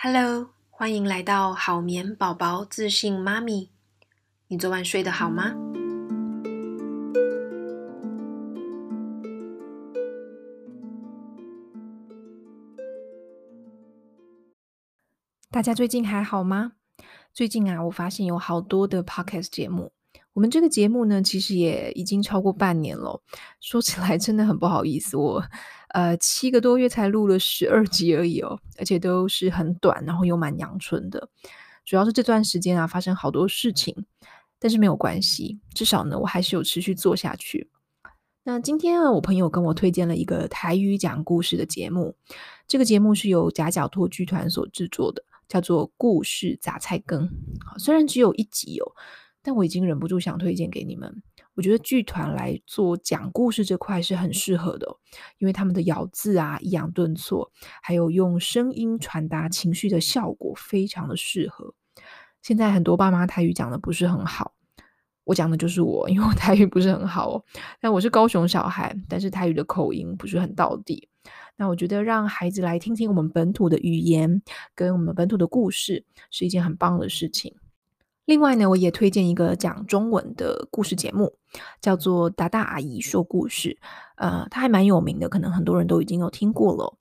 Hello，欢迎来到好眠宝宝自信妈咪。你昨晚睡得好吗？大家最近还好吗？最近啊，我发现有好多的 Podcast 节目。我们这个节目呢，其实也已经超过半年了。说起来真的很不好意思，我呃七个多月才录了十二集而已哦，而且都是很短，然后又蛮阳春的。主要是这段时间啊，发生好多事情，但是没有关系，至少呢，我还是有持续做下去。那今天呢，我朋友跟我推荐了一个台语讲故事的节目，这个节目是由夹角拓剧团所制作的，叫做《故事杂菜羹》。虽然只有一集哦。但我已经忍不住想推荐给你们。我觉得剧团来做讲故事这块是很适合的，因为他们的咬字啊、抑扬顿挫，还有用声音传达情绪的效果，非常的适合。现在很多爸妈台语讲的不是很好，我讲的就是我，因为我台语不是很好哦。但我是高雄小孩，但是台语的口音不是很到底。那我觉得让孩子来听听我们本土的语言，跟我们本土的故事，是一件很棒的事情。另外呢，我也推荐一个讲中文的故事节目，叫做《达达阿姨说故事》。呃，它还蛮有名的，可能很多人都已经有听过了。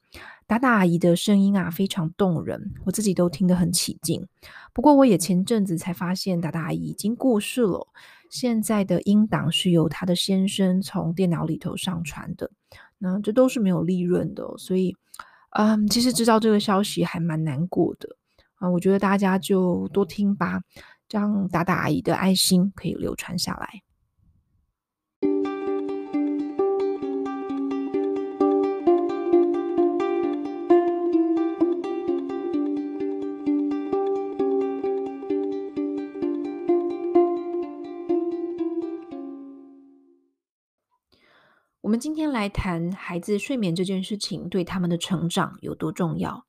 达达阿姨的声音啊，非常动人，我自己都听得很起劲。不过，我也前阵子才发现，达达阿姨已经过世了。现在的音档是由她的先生从电脑里头上传的，那这都是没有利润的，所以，嗯，其实知道这个消息还蛮难过的啊。我觉得大家就多听吧。让达达阿姨的爱心可以流传下来。我们今天来谈孩子睡眠这件事情对他们的成长有多重要。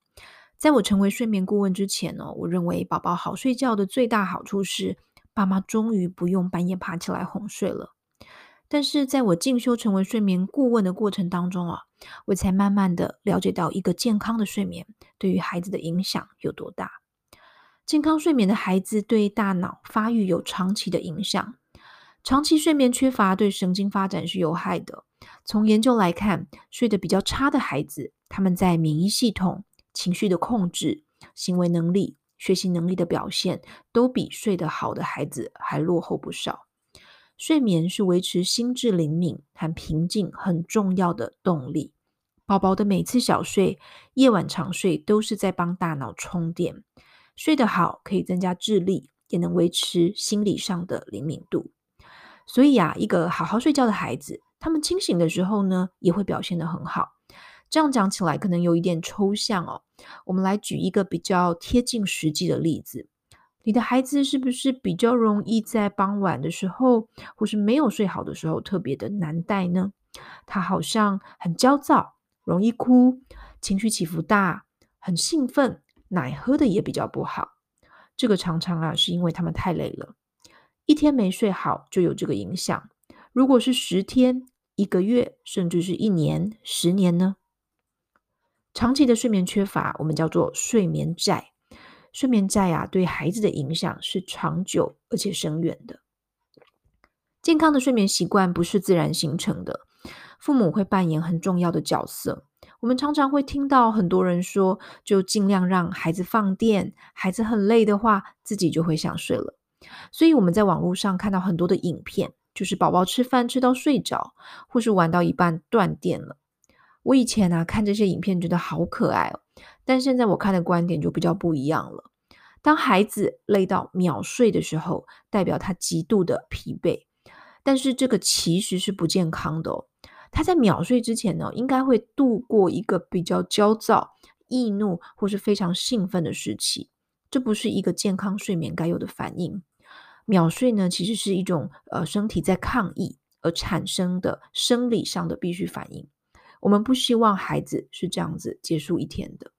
在我成为睡眠顾问之前呢，我认为宝宝好睡觉的最大好处是，爸妈终于不用半夜爬起来哄睡了。但是在我进修成为睡眠顾问的过程当中啊，我才慢慢的了解到一个健康的睡眠对于孩子的影响有多大。健康睡眠的孩子对大脑发育有长期的影响，长期睡眠缺乏对神经发展是有害的。从研究来看，睡得比较差的孩子，他们在免疫系统、情绪的控制、行为能力、学习能力的表现，都比睡得好的孩子还落后不少。睡眠是维持心智灵敏和平静很重要的动力。宝宝的每次小睡、夜晚长睡，都是在帮大脑充电。睡得好可以增加智力，也能维持心理上的灵敏度。所以啊，一个好好睡觉的孩子，他们清醒的时候呢，也会表现得很好。这样讲起来可能有一点抽象哦。我们来举一个比较贴近实际的例子：你的孩子是不是比较容易在傍晚的时候，或是没有睡好的时候特别的难带呢？他好像很焦躁，容易哭，情绪起伏大，很兴奋，奶喝的也比较不好。这个常常啊是因为他们太累了，一天没睡好就有这个影响。如果是十天、一个月，甚至是一年、十年呢？长期的睡眠缺乏，我们叫做睡眠债。睡眠债啊，对孩子的影响是长久而且深远的。健康的睡眠习惯不是自然形成的，父母会扮演很重要的角色。我们常常会听到很多人说，就尽量让孩子放电，孩子很累的话，自己就会想睡了。所以我们在网络上看到很多的影片，就是宝宝吃饭吃到睡着，或是玩到一半断电了。我以前啊看这些影片觉得好可爱哦，但现在我看的观点就比较不一样了。当孩子累到秒睡的时候，代表他极度的疲惫，但是这个其实是不健康的哦。他在秒睡之前呢，应该会度过一个比较焦躁、易怒或是非常兴奋的时期，这不是一个健康睡眠该有的反应。秒睡呢，其实是一种呃身体在抗议而产生的生理上的必须反应。我们不希望孩子是这样子结束一天的。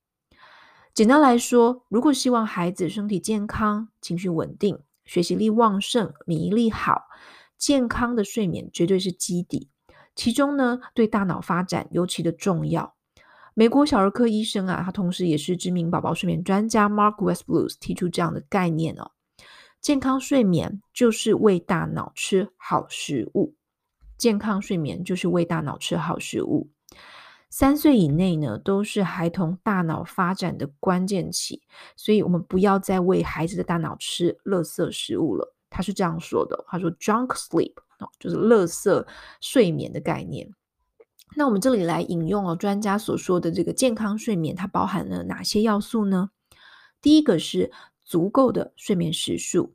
简单来说，如果希望孩子身体健康、情绪稳定、学习力旺盛、免疫力好，健康的睡眠绝对是基底。其中呢，对大脑发展尤其的重要。美国小儿科医生啊，他同时也是知名宝宝睡眠专家 Mark West-Blues 提出这样的概念哦：健康睡眠就是为大脑吃好食物，健康睡眠就是为大脑吃好食物。三岁以内呢，都是孩童大脑发展的关键期，所以我们不要再喂孩子的大脑吃垃圾食物了。他是这样说的：“他说，junk sleep，就是垃圾睡眠的概念。”那我们这里来引用了专家所说的这个健康睡眠，它包含了哪些要素呢？第一个是足够的睡眠时数。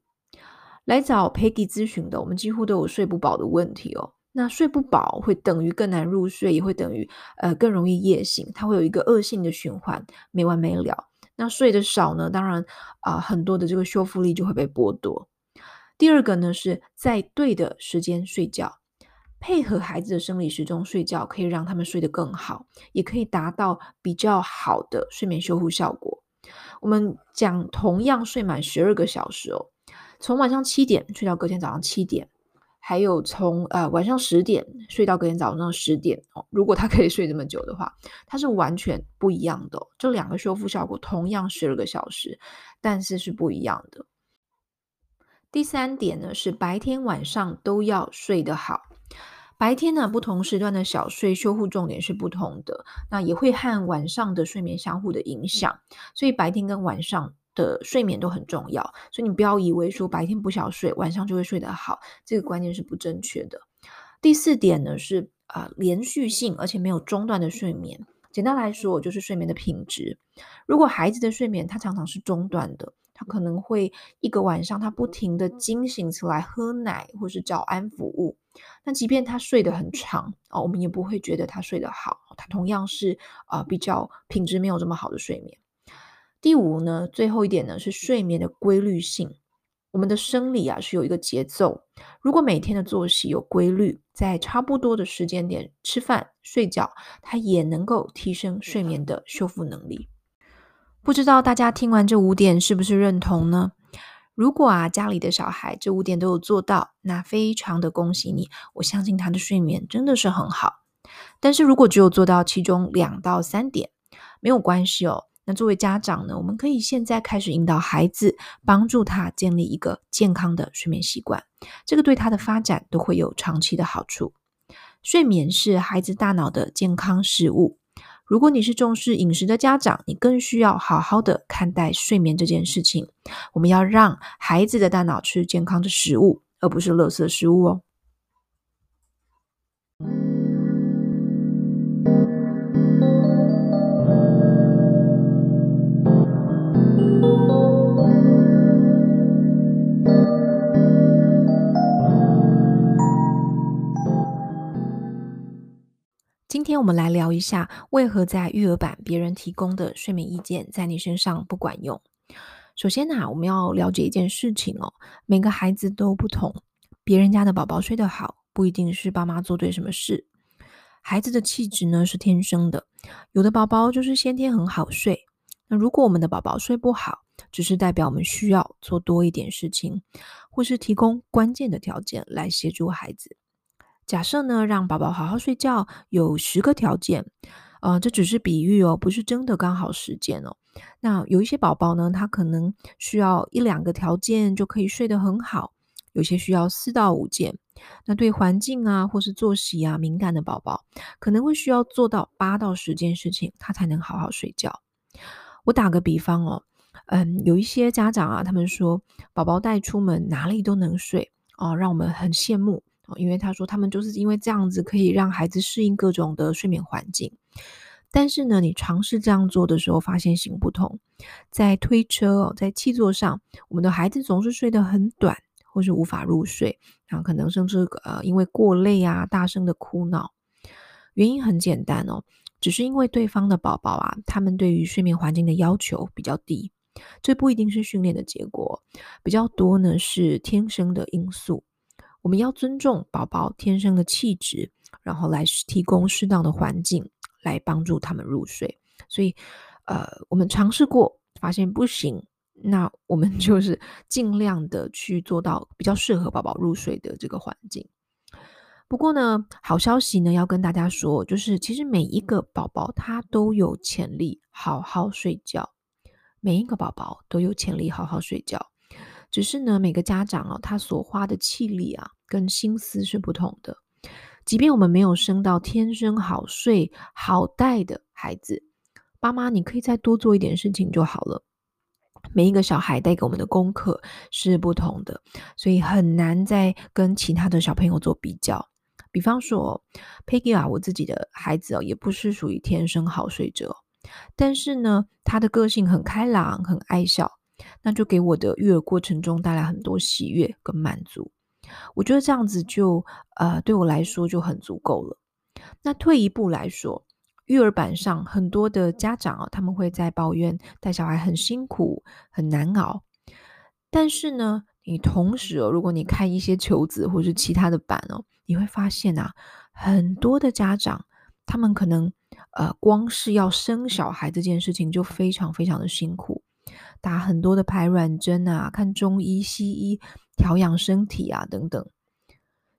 来找 Peggy 咨询的，我们几乎都有睡不饱的问题哦。那睡不饱会等于更难入睡，也会等于呃更容易夜醒，它会有一个恶性的循环，没完没了。那睡得少呢，当然啊、很多的这个修复力就会被剥夺。第二个呢，是在对的时间睡觉。配合孩子的生理时钟睡觉，可以让他们睡得更好，也可以达到比较好的睡眠修复效果。我们讲同样睡满十二个小时哦，从晚上七点睡到隔天早上七点，还有从呃晚上十点睡到隔天早上十点哦，如果他可以睡这么久的话，它是完全不一样的哦。这两个修复效果同样十二个小时，但是是不一样的。第三点呢，是白天晚上都要睡得好。白天呢，不同时段的小睡修复重点是不同的，那也会和晚上的睡眠相互的影响，所以白天跟晚上的睡眠都很重要。所以你不要以为说白天不想睡，晚上就会睡得好，这个观念是不正确的。第四点呢是啊、呃，连续性而且没有中断的睡眠。简单来说，就是睡眠的品质。如果孩子的睡眠他常常是中断的。他可能会一个晚上，他不停的惊醒起来喝奶或是找安抚物。那即便他睡得很长啊，我们也不会觉得他睡得好。他同样是啊，比较品质没有这么好的睡眠。第五呢，最后一点呢是睡眠的规律性。我们的生理啊是有一个节奏，如果每天的作息有规律，在差不多的时间点吃饭睡觉，它也能够提升睡眠的修复能力。不知道大家听完这五点是不是认同呢？如果啊家里的小孩这五点都有做到，那非常的恭喜你，我相信他的睡眠真的是很好。但是如果只有做到其中两到三点，没有关系哦。那作为家长呢，我们可以现在开始引导孩子，帮助他建立一个健康的睡眠习惯，这个对他的发展都会有长期的好处。睡眠是孩子大脑的健康食物。如果你是重视饮食的家长，你更需要好好的看待睡眠这件事情。我们要让孩子的大脑吃健康的食物，而不是垃圾食物哦。天我们来聊一下，为何在育儿版别人提供的睡眠意见在你身上不管用。首先呢，我们要了解一件事情哦，每个孩子都不同，别人家的宝宝睡得好，不一定是爸妈做对什么事。孩子的气质呢是天生的，有的宝宝就是先天很好睡。那如果我们的宝宝睡不好，只是代表我们需要做多一点事情，或是提供关键的条件来协助孩子。假设呢，让宝宝好好睡觉有十个条件，呃，这只是比喻哦，不是真的刚好实践哦。那有一些宝宝呢，他可能需要一两个条件就可以睡得很好，有些需要四到五件。那对环境啊或是作息啊敏感的宝宝，可能会需要做到八到十件事情，他才能好好睡觉。我打个比方哦，嗯，有一些家长啊，他们说宝宝带出门哪里都能睡哦，让我们很羡慕。因为他说他们就是因为这样子可以让孩子适应各种的睡眠环境，但是呢，你尝试这样做的时候发现行不通。在推车哦，在气座上，我们的孩子总是睡得很短，或是无法入睡，然后可能甚至呃因为过累啊，大声的哭闹。原因很简单哦，只是因为对方的宝宝啊，他们对于睡眠环境的要求比较低，这不一定是训练的结果，比较多呢是天生的因素。我们要尊重宝宝天生的气质，然后来提供适当的环境来帮助他们入睡。所以，呃，我们尝试过，发现不行，那我们就是尽量的去做到比较适合宝宝入睡的这个环境。不过呢，好消息呢要跟大家说，就是其实每一个宝宝他都有潜力好好睡觉，每一个宝宝都有潜力好好睡觉，只是呢每个家长啊，他所花的气力啊跟心思是不同的。即便我们没有生到天生好睡好带的孩子，爸妈你可以再多做一点事情就好了。每一个小孩带给我们的功课是不同的，所以很难再跟其他的小朋友做比较。比方说，Peggy 啊，我自己的孩子哦，也不是属于天生好睡者，但是呢，他的个性很开朗，很爱笑，那就给我的育儿过程中带来很多喜悦跟满足。我觉得这样子就呃，对我来说就很足够了。那退一步来说，育儿板上很多的家长啊，他们会在抱怨带小孩很辛苦、很难熬。但是呢，你同时哦，如果你看一些求子或是其他的版哦，你会发现啊，很多的家长他们可能呃，光是要生小孩这件事情就非常非常的辛苦，打很多的排卵针啊，看中医、西医。调养身体啊，等等，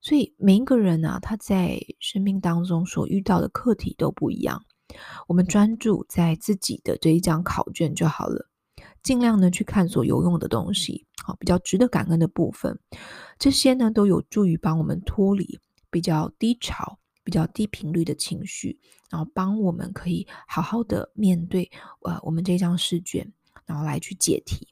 所以每一个人啊，他在生命当中所遇到的课题都不一样。我们专注在自己的这一张考卷就好了，尽量呢去看所有用的东西，好，比较值得感恩的部分，这些呢都有助于帮我们脱离比较低潮、比较低频率的情绪，然后帮我们可以好好的面对呃我们这张试卷，然后来去解题。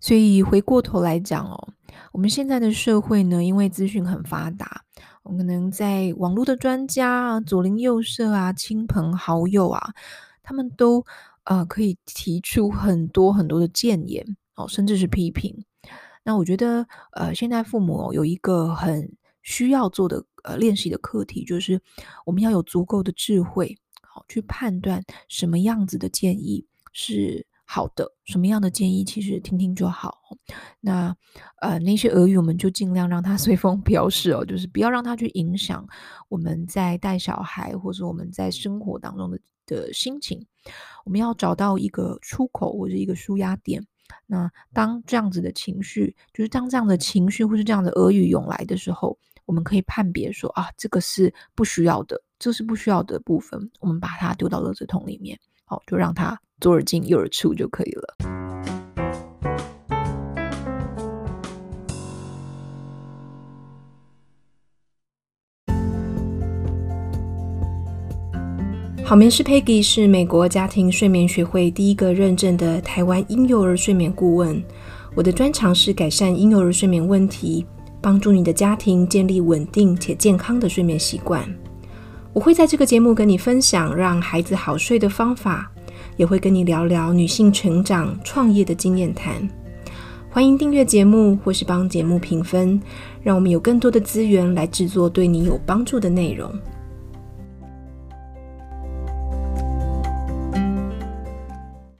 所以回过头来讲哦，我们现在的社会呢，因为资讯很发达，我们可能在网络的专家啊、左邻右舍啊、亲朋好友啊，他们都呃可以提出很多很多的建言哦，甚至是批评。那我觉得呃，现在父母有一个很需要做的呃练习的课题，就是我们要有足够的智慧，好去判断什么样子的建议是。好的，什么样的建议其实听听就好。那呃，那些耳语我们就尽量让它 随风飘逝哦，就是不要让它去影响我们在带小孩或者我们在生活当中的的心情。我们要找到一个出口或者一个纾压点。那当这样子的情绪，就是当这样的情绪或是这样的耳语涌来的时候，我们可以判别说啊，这个是不需要的，这是不需要的部分，我们把它丢到垃圾桶里面。好，就让它。左耳进右耳出就可以了。好眠师 Peggy 是美国家庭睡眠学会第一个认证的台湾婴幼儿睡眠顾问。我的专长是改善婴幼儿睡眠问题，帮助你的家庭建立稳定且健康的睡眠习惯。我会在这个节目跟你分享让孩子好睡的方法。也会跟你聊聊女性成长、创业的经验谈。欢迎订阅节目或是帮节目评分，让我们有更多的资源来制作对你有帮助的内容。